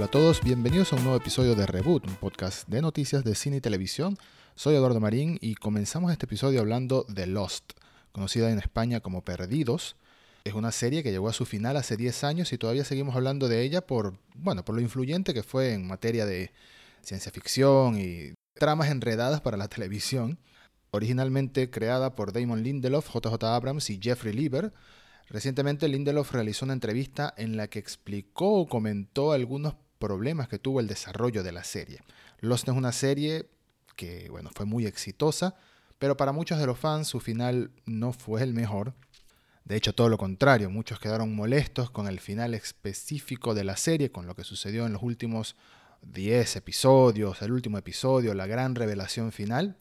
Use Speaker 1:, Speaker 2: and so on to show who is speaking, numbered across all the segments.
Speaker 1: Hola a todos, bienvenidos a un nuevo episodio de Reboot, un podcast de noticias de cine y televisión. Soy Eduardo Marín y comenzamos este episodio hablando de Lost, conocida en España como Perdidos. Es una serie que llegó a su final hace 10 años y todavía seguimos hablando de ella por, bueno, por lo influyente que fue en materia de ciencia ficción y tramas enredadas para la televisión. Originalmente creada por Damon Lindelof, JJ Abrams y Jeffrey Lieber, recientemente Lindelof realizó una entrevista en la que explicó o comentó algunos problemas que tuvo el desarrollo de la serie. Lost es una serie que, bueno, fue muy exitosa, pero para muchos de los fans su final no fue el mejor. De hecho, todo lo contrario, muchos quedaron molestos con el final específico de la serie, con lo que sucedió en los últimos 10 episodios, el último episodio, la gran revelación final.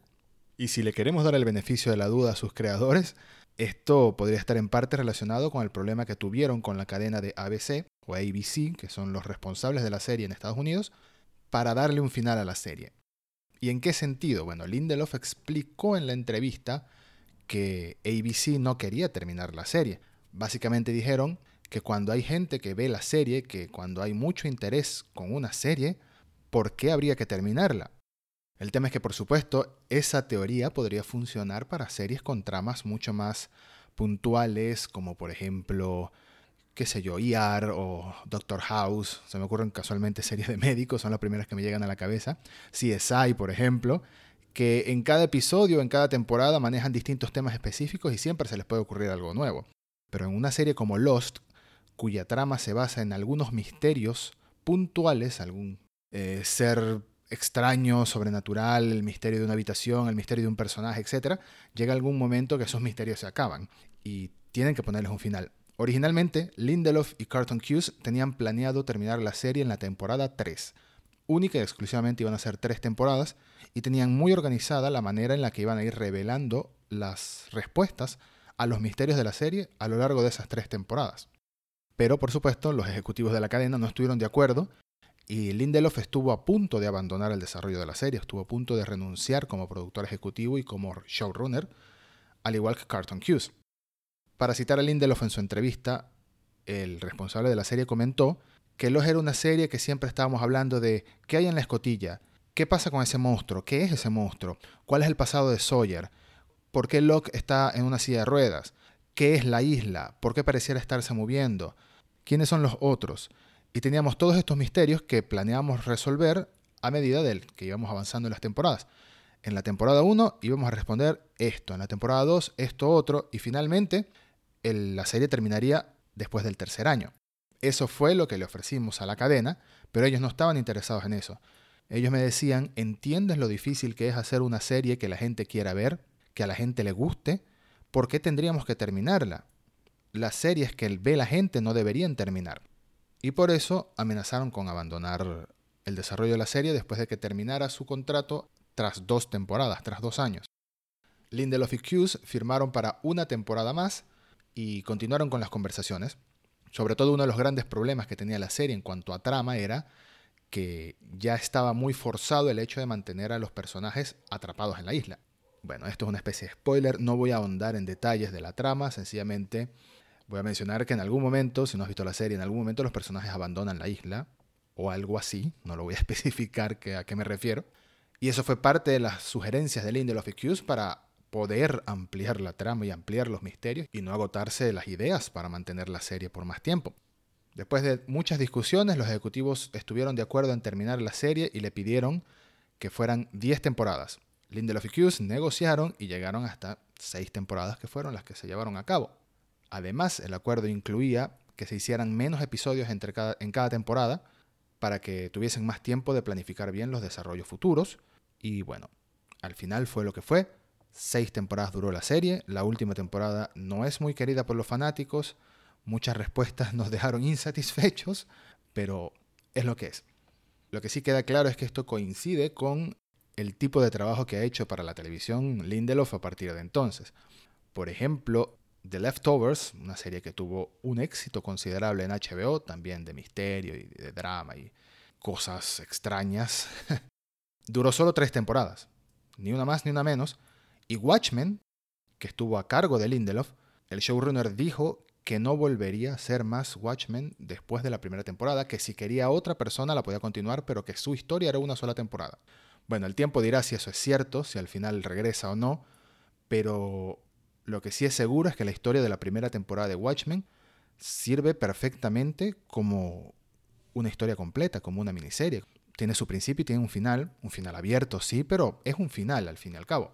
Speaker 1: Y si le queremos dar el beneficio de la duda a sus creadores, esto podría estar en parte relacionado con el problema que tuvieron con la cadena de ABC o ABC, que son los responsables de la serie en Estados Unidos, para darle un final a la serie. ¿Y en qué sentido? Bueno, Lindelof explicó en la entrevista que ABC no quería terminar la serie. Básicamente dijeron que cuando hay gente que ve la serie, que cuando hay mucho interés con una serie, ¿por qué habría que terminarla? El tema es que, por supuesto, esa teoría podría funcionar para series con tramas mucho más puntuales, como por ejemplo, qué sé yo, ER o Doctor House. Se me ocurren casualmente series de médicos, son las primeras que me llegan a la cabeza. CSI, por ejemplo, que en cada episodio, en cada temporada manejan distintos temas específicos y siempre se les puede ocurrir algo nuevo. Pero en una serie como Lost, cuya trama se basa en algunos misterios puntuales, algún eh, ser extraño, sobrenatural, el misterio de una habitación, el misterio de un personaje, etc., llega algún momento que esos misterios se acaban y tienen que ponerles un final. Originalmente, Lindelof y Carlton Cuse tenían planeado terminar la serie en la temporada 3. Única y exclusivamente iban a ser tres temporadas y tenían muy organizada la manera en la que iban a ir revelando las respuestas a los misterios de la serie a lo largo de esas tres temporadas. Pero por supuesto, los ejecutivos de la cadena no estuvieron de acuerdo y Lindelof estuvo a punto de abandonar el desarrollo de la serie, estuvo a punto de renunciar como productor ejecutivo y como showrunner, al igual que Carlton Cuse. Para citar a Lindelof en su entrevista, el responsable de la serie comentó que Lost era una serie que siempre estábamos hablando de qué hay en la escotilla, qué pasa con ese monstruo, qué es ese monstruo, cuál es el pasado de Sawyer, por qué Locke está en una silla de ruedas, qué es la isla, por qué pareciera estarse moviendo, quiénes son los otros. Y teníamos todos estos misterios que planeábamos resolver a medida del que íbamos avanzando en las temporadas. En la temporada 1 íbamos a responder esto, en la temporada 2 esto otro, y finalmente la serie terminaría después del tercer año. Eso fue lo que le ofrecimos a la cadena, pero ellos no estaban interesados en eso. Ellos me decían, ¿entiendes lo difícil que es hacer una serie que la gente quiera ver, que a la gente le guste? ¿Por qué tendríamos que terminarla? Las series que ve la gente no deberían terminar y por eso amenazaron con abandonar el desarrollo de la serie después de que terminara su contrato tras dos temporadas, tras dos años. Lindelof y Hughes firmaron para una temporada más y continuaron con las conversaciones. Sobre todo uno de los grandes problemas que tenía la serie en cuanto a trama era que ya estaba muy forzado el hecho de mantener a los personajes atrapados en la isla. Bueno, esto es una especie de spoiler, no voy a ahondar en detalles de la trama, sencillamente Voy a mencionar que en algún momento, si no has visto la serie, en algún momento los personajes abandonan la isla o algo así, no lo voy a especificar a qué me refiero. Y eso fue parte de las sugerencias de Lindelof y Hughes para poder ampliar la trama y ampliar los misterios y no agotarse las ideas para mantener la serie por más tiempo. Después de muchas discusiones, los ejecutivos estuvieron de acuerdo en terminar la serie y le pidieron que fueran 10 temporadas. Lindelof y Hughes negociaron y llegaron hasta 6 temporadas que fueron las que se llevaron a cabo. Además, el acuerdo incluía que se hicieran menos episodios entre cada, en cada temporada para que tuviesen más tiempo de planificar bien los desarrollos futuros. Y bueno, al final fue lo que fue. Seis temporadas duró la serie. La última temporada no es muy querida por los fanáticos. Muchas respuestas nos dejaron insatisfechos, pero es lo que es. Lo que sí queda claro es que esto coincide con el tipo de trabajo que ha hecho para la televisión Lindelof a partir de entonces. Por ejemplo, The Leftovers, una serie que tuvo un éxito considerable en HBO, también de misterio y de drama y cosas extrañas, duró solo tres temporadas, ni una más ni una menos. Y Watchmen, que estuvo a cargo de Lindelof, el showrunner dijo que no volvería a ser más Watchmen después de la primera temporada, que si quería otra persona la podía continuar, pero que su historia era una sola temporada. Bueno, el tiempo dirá si eso es cierto, si al final regresa o no, pero lo que sí es seguro es que la historia de la primera temporada de Watchmen sirve perfectamente como una historia completa, como una miniserie. Tiene su principio y tiene un final, un final abierto, sí, pero es un final al fin y al cabo.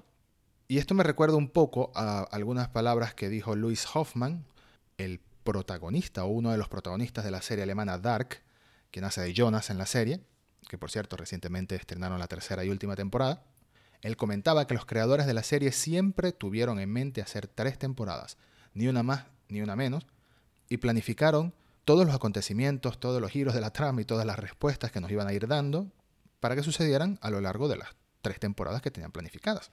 Speaker 1: Y esto me recuerda un poco a algunas palabras que dijo Louis Hoffman, el protagonista o uno de los protagonistas de la serie alemana Dark, que nace de Jonas en la serie, que por cierto recientemente estrenaron la tercera y última temporada. Él comentaba que los creadores de la serie siempre tuvieron en mente hacer tres temporadas, ni una más ni una menos, y planificaron todos los acontecimientos, todos los giros de la trama y todas las respuestas que nos iban a ir dando para que sucedieran a lo largo de las tres temporadas que tenían planificadas.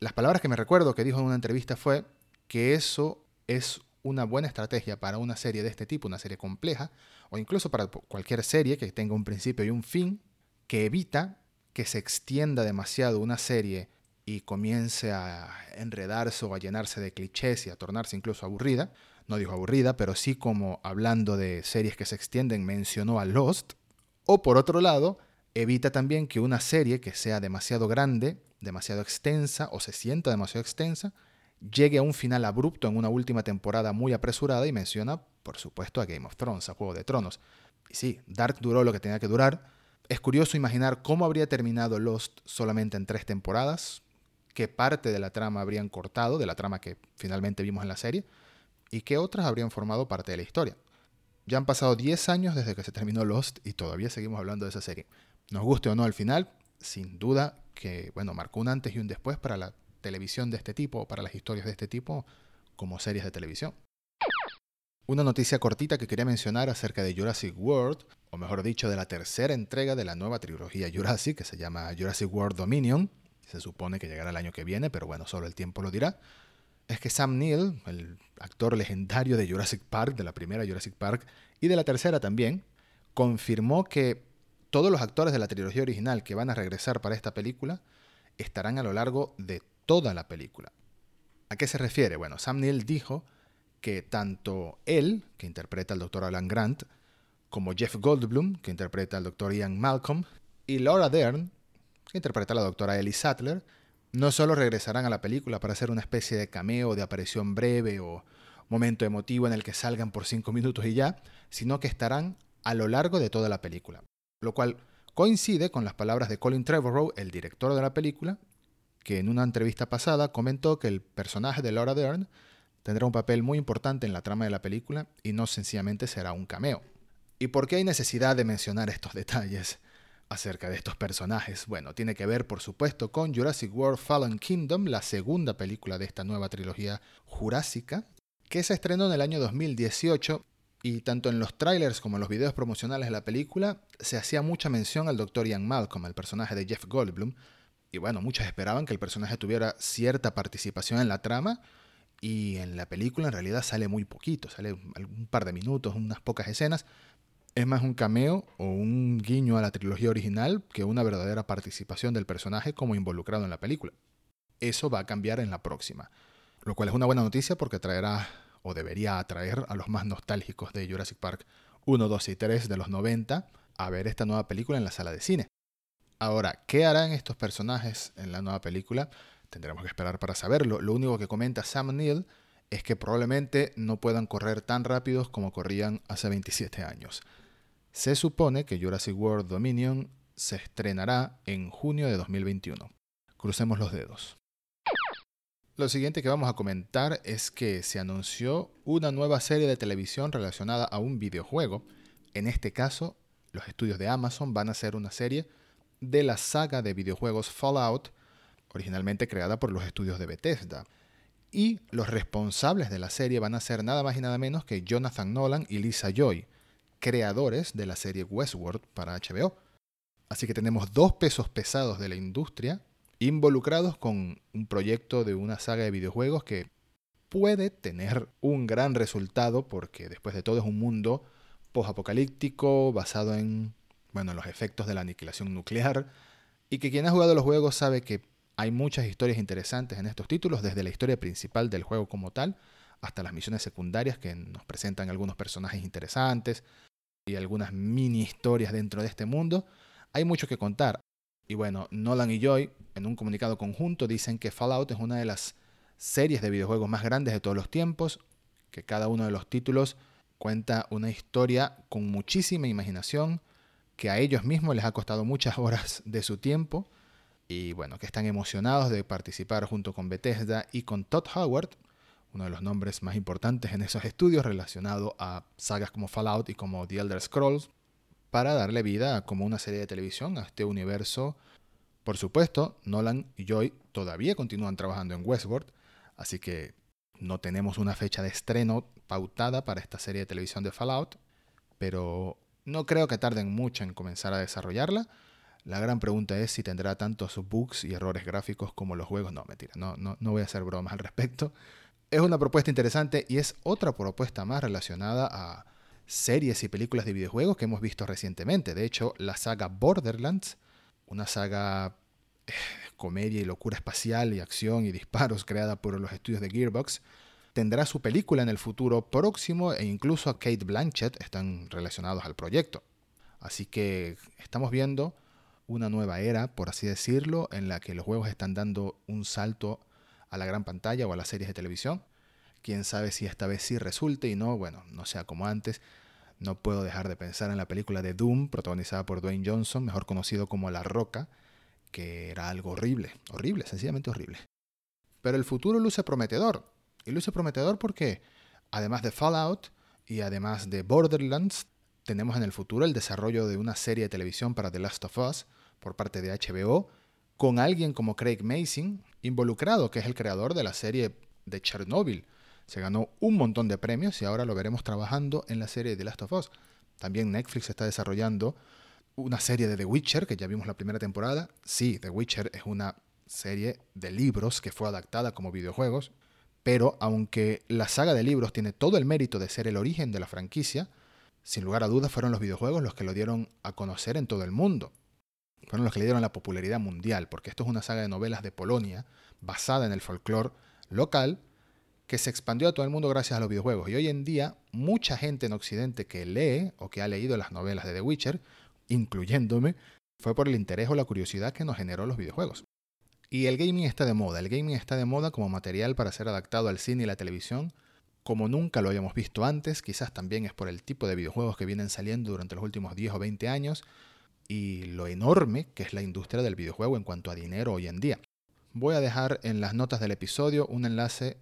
Speaker 1: Las palabras que me recuerdo que dijo en una entrevista fue que eso es una buena estrategia para una serie de este tipo, una serie compleja, o incluso para cualquier serie que tenga un principio y un fin, que evita que se extienda demasiado una serie y comience a enredarse o a llenarse de clichés y a tornarse incluso aburrida. No dijo aburrida, pero sí como hablando de series que se extienden mencionó a Lost. O por otro lado, evita también que una serie que sea demasiado grande, demasiado extensa o se sienta demasiado extensa, llegue a un final abrupto en una última temporada muy apresurada y menciona, por supuesto, a Game of Thrones, a Juego de Tronos. Y sí, Dark duró lo que tenía que durar. Es curioso imaginar cómo habría terminado Lost solamente en tres temporadas, qué parte de la trama habrían cortado, de la trama que finalmente vimos en la serie, y qué otras habrían formado parte de la historia. Ya han pasado 10 años desde que se terminó Lost y todavía seguimos hablando de esa serie. Nos guste o no al final, sin duda que, bueno, marcó un antes y un después para la televisión de este tipo para las historias de este tipo como series de televisión. Una noticia cortita que quería mencionar acerca de Jurassic World, o mejor dicho, de la tercera entrega de la nueva trilogía Jurassic, que se llama Jurassic World Dominion. Se supone que llegará el año que viene, pero bueno, solo el tiempo lo dirá. Es que Sam Neill, el actor legendario de Jurassic Park, de la primera Jurassic Park y de la tercera también, confirmó que todos los actores de la trilogía original que van a regresar para esta película estarán a lo largo de toda la película. ¿A qué se refiere? Bueno, Sam Neill dijo que tanto él, que interpreta al Dr. Alan Grant, como Jeff Goldblum, que interpreta al Dr. Ian Malcolm, y Laura Dern, que interpreta a la doctora Ellie Sattler, no solo regresarán a la película para hacer una especie de cameo, de aparición breve o momento emotivo en el que salgan por cinco minutos y ya, sino que estarán a lo largo de toda la película. Lo cual coincide con las palabras de Colin Trevorrow, el director de la película, que en una entrevista pasada comentó que el personaje de Laura Dern tendrá un papel muy importante en la trama de la película y no sencillamente será un cameo. ¿Y por qué hay necesidad de mencionar estos detalles acerca de estos personajes? Bueno, tiene que ver por supuesto con Jurassic World Fallen Kingdom, la segunda película de esta nueva trilogía jurásica, que se estrenó en el año 2018 y tanto en los trailers como en los videos promocionales de la película se hacía mucha mención al Dr. Ian Malcolm, el personaje de Jeff Goldblum, y bueno, muchos esperaban que el personaje tuviera cierta participación en la trama y en la película en realidad sale muy poquito, sale un par de minutos, unas pocas escenas. Es más un cameo o un guiño a la trilogía original que una verdadera participación del personaje como involucrado en la película. Eso va a cambiar en la próxima, lo cual es una buena noticia porque traerá o debería atraer a los más nostálgicos de Jurassic Park 1, 2 y 3 de los 90 a ver esta nueva película en la sala de cine. Ahora, ¿qué harán estos personajes en la nueva película? Tendremos que esperar para saberlo. Lo único que comenta Sam Neill es que probablemente no puedan correr tan rápidos como corrían hace 27 años. Se supone que Jurassic World Dominion se estrenará en junio de 2021. Crucemos los dedos. Lo siguiente que vamos a comentar es que se anunció una nueva serie de televisión relacionada a un videojuego. En este caso, los estudios de Amazon van a hacer una serie de la saga de videojuegos Fallout, originalmente creada por los estudios de Bethesda. Y los responsables de la serie van a ser nada más y nada menos que Jonathan Nolan y Lisa Joy, creadores de la serie Westworld para HBO. Así que tenemos dos pesos pesados de la industria involucrados con un proyecto de una saga de videojuegos que puede tener un gran resultado porque después de todo es un mundo post-apocalíptico basado en bueno, los efectos de la aniquilación nuclear, y que quien ha jugado los juegos sabe que hay muchas historias interesantes en estos títulos, desde la historia principal del juego como tal, hasta las misiones secundarias que nos presentan algunos personajes interesantes y algunas mini historias dentro de este mundo, hay mucho que contar. Y bueno, Nolan y Joy, en un comunicado conjunto, dicen que Fallout es una de las series de videojuegos más grandes de todos los tiempos, que cada uno de los títulos cuenta una historia con muchísima imaginación, que a ellos mismos les ha costado muchas horas de su tiempo, y bueno, que están emocionados de participar junto con Bethesda y con Todd Howard, uno de los nombres más importantes en esos estudios relacionado a sagas como Fallout y como The Elder Scrolls, para darle vida como una serie de televisión a este universo. Por supuesto, Nolan y Joy todavía continúan trabajando en Westworld, así que no tenemos una fecha de estreno pautada para esta serie de televisión de Fallout, pero no creo que tarden mucho en comenzar a desarrollarla. La gran pregunta es si tendrá tantos bugs y errores gráficos como los juegos. No, mentira, no, no, no voy a hacer bromas al respecto. Es una propuesta interesante y es otra propuesta más relacionada a series y películas de videojuegos que hemos visto recientemente. De hecho, la saga Borderlands, una saga eh, comedia y locura espacial y acción y disparos creada por los estudios de Gearbox, tendrá su película en el futuro próximo e incluso a Kate Blanchett están relacionados al proyecto. Así que estamos viendo una nueva era, por así decirlo, en la que los juegos están dando un salto a la gran pantalla o a las series de televisión. Quién sabe si esta vez sí resulte y no, bueno, no sea como antes. No puedo dejar de pensar en la película de Doom, protagonizada por Dwayne Johnson, mejor conocido como La Roca, que era algo horrible, horrible, sencillamente horrible. Pero el futuro luce prometedor. Y luce prometedor porque, además de Fallout y además de Borderlands, tenemos en el futuro el desarrollo de una serie de televisión para The Last of Us por parte de HBO, con alguien como Craig Mason involucrado, que es el creador de la serie de Chernobyl, se ganó un montón de premios y ahora lo veremos trabajando en la serie The Last of Us. También Netflix está desarrollando una serie de The Witcher, que ya vimos la primera temporada. Sí, The Witcher es una serie de libros que fue adaptada como videojuegos, pero aunque la saga de libros tiene todo el mérito de ser el origen de la franquicia, sin lugar a dudas fueron los videojuegos los que lo dieron a conocer en todo el mundo. Fueron los que le dieron la popularidad mundial, porque esto es una saga de novelas de Polonia basada en el folclore local que se expandió a todo el mundo gracias a los videojuegos. Y hoy en día, mucha gente en Occidente que lee o que ha leído las novelas de The Witcher, incluyéndome, fue por el interés o la curiosidad que nos generó los videojuegos. Y el gaming está de moda. El gaming está de moda como material para ser adaptado al cine y la televisión como nunca lo habíamos visto antes. Quizás también es por el tipo de videojuegos que vienen saliendo durante los últimos 10 o 20 años y lo enorme que es la industria del videojuego en cuanto a dinero hoy en día. Voy a dejar en las notas del episodio un enlace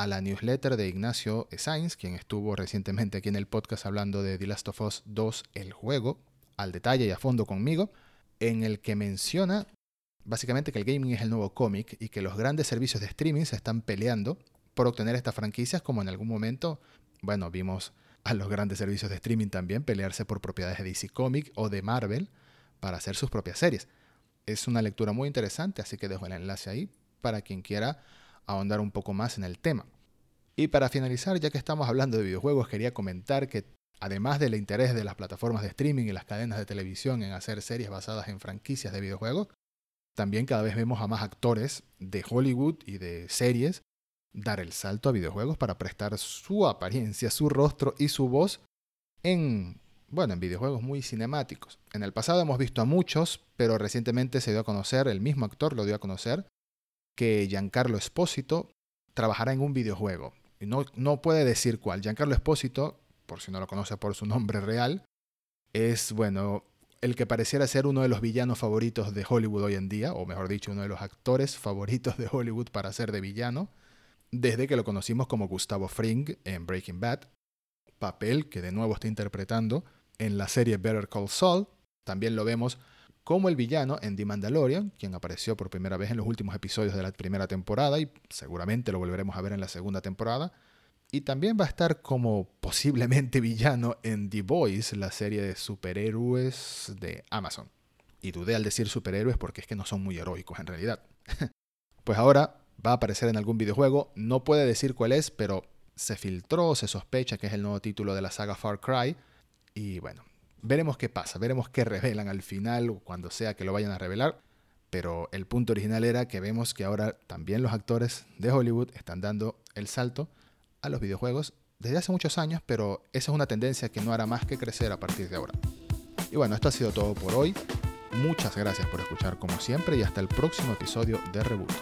Speaker 1: a la newsletter de Ignacio Sainz, quien estuvo recientemente aquí en el podcast hablando de The Last of Us 2, el juego, al detalle y a fondo conmigo, en el que menciona básicamente que el gaming es el nuevo cómic y que los grandes servicios de streaming se están peleando por obtener estas franquicias, como en algún momento, bueno, vimos a los grandes servicios de streaming también pelearse por propiedades de DC Comics o de Marvel para hacer sus propias series. Es una lectura muy interesante, así que dejo el enlace ahí para quien quiera ahondar un poco más en el tema. Y para finalizar, ya que estamos hablando de videojuegos, quería comentar que además del interés de las plataformas de streaming y las cadenas de televisión en hacer series basadas en franquicias de videojuegos, también cada vez vemos a más actores de Hollywood y de series dar el salto a videojuegos para prestar su apariencia, su rostro y su voz en, bueno, en videojuegos muy cinemáticos. En el pasado hemos visto a muchos, pero recientemente se dio a conocer, el mismo actor lo dio a conocer, que Giancarlo Espósito trabajará en un videojuego. Y no, no puede decir cuál. Giancarlo Espósito, por si no lo conoce por su nombre real, es, bueno, el que pareciera ser uno de los villanos favoritos de Hollywood hoy en día, o mejor dicho, uno de los actores favoritos de Hollywood para ser de villano, desde que lo conocimos como Gustavo Fring en Breaking Bad, papel que de nuevo está interpretando en la serie Better Call Saul. También lo vemos como el villano en The Mandalorian, quien apareció por primera vez en los últimos episodios de la primera temporada y seguramente lo volveremos a ver en la segunda temporada. Y también va a estar como posiblemente villano en The Boys, la serie de superhéroes de Amazon. Y dudé al decir superhéroes porque es que no son muy heroicos en realidad. pues ahora va a aparecer en algún videojuego, no puede decir cuál es, pero se filtró, se sospecha que es el nuevo título de la saga Far Cry. Y bueno, Veremos qué pasa, veremos qué revelan al final o cuando sea que lo vayan a revelar. Pero el punto original era que vemos que ahora también los actores de Hollywood están dando el salto a los videojuegos desde hace muchos años, pero esa es una tendencia que no hará más que crecer a partir de ahora. Y bueno, esto ha sido todo por hoy. Muchas gracias por escuchar como siempre y hasta el próximo episodio de Reboot.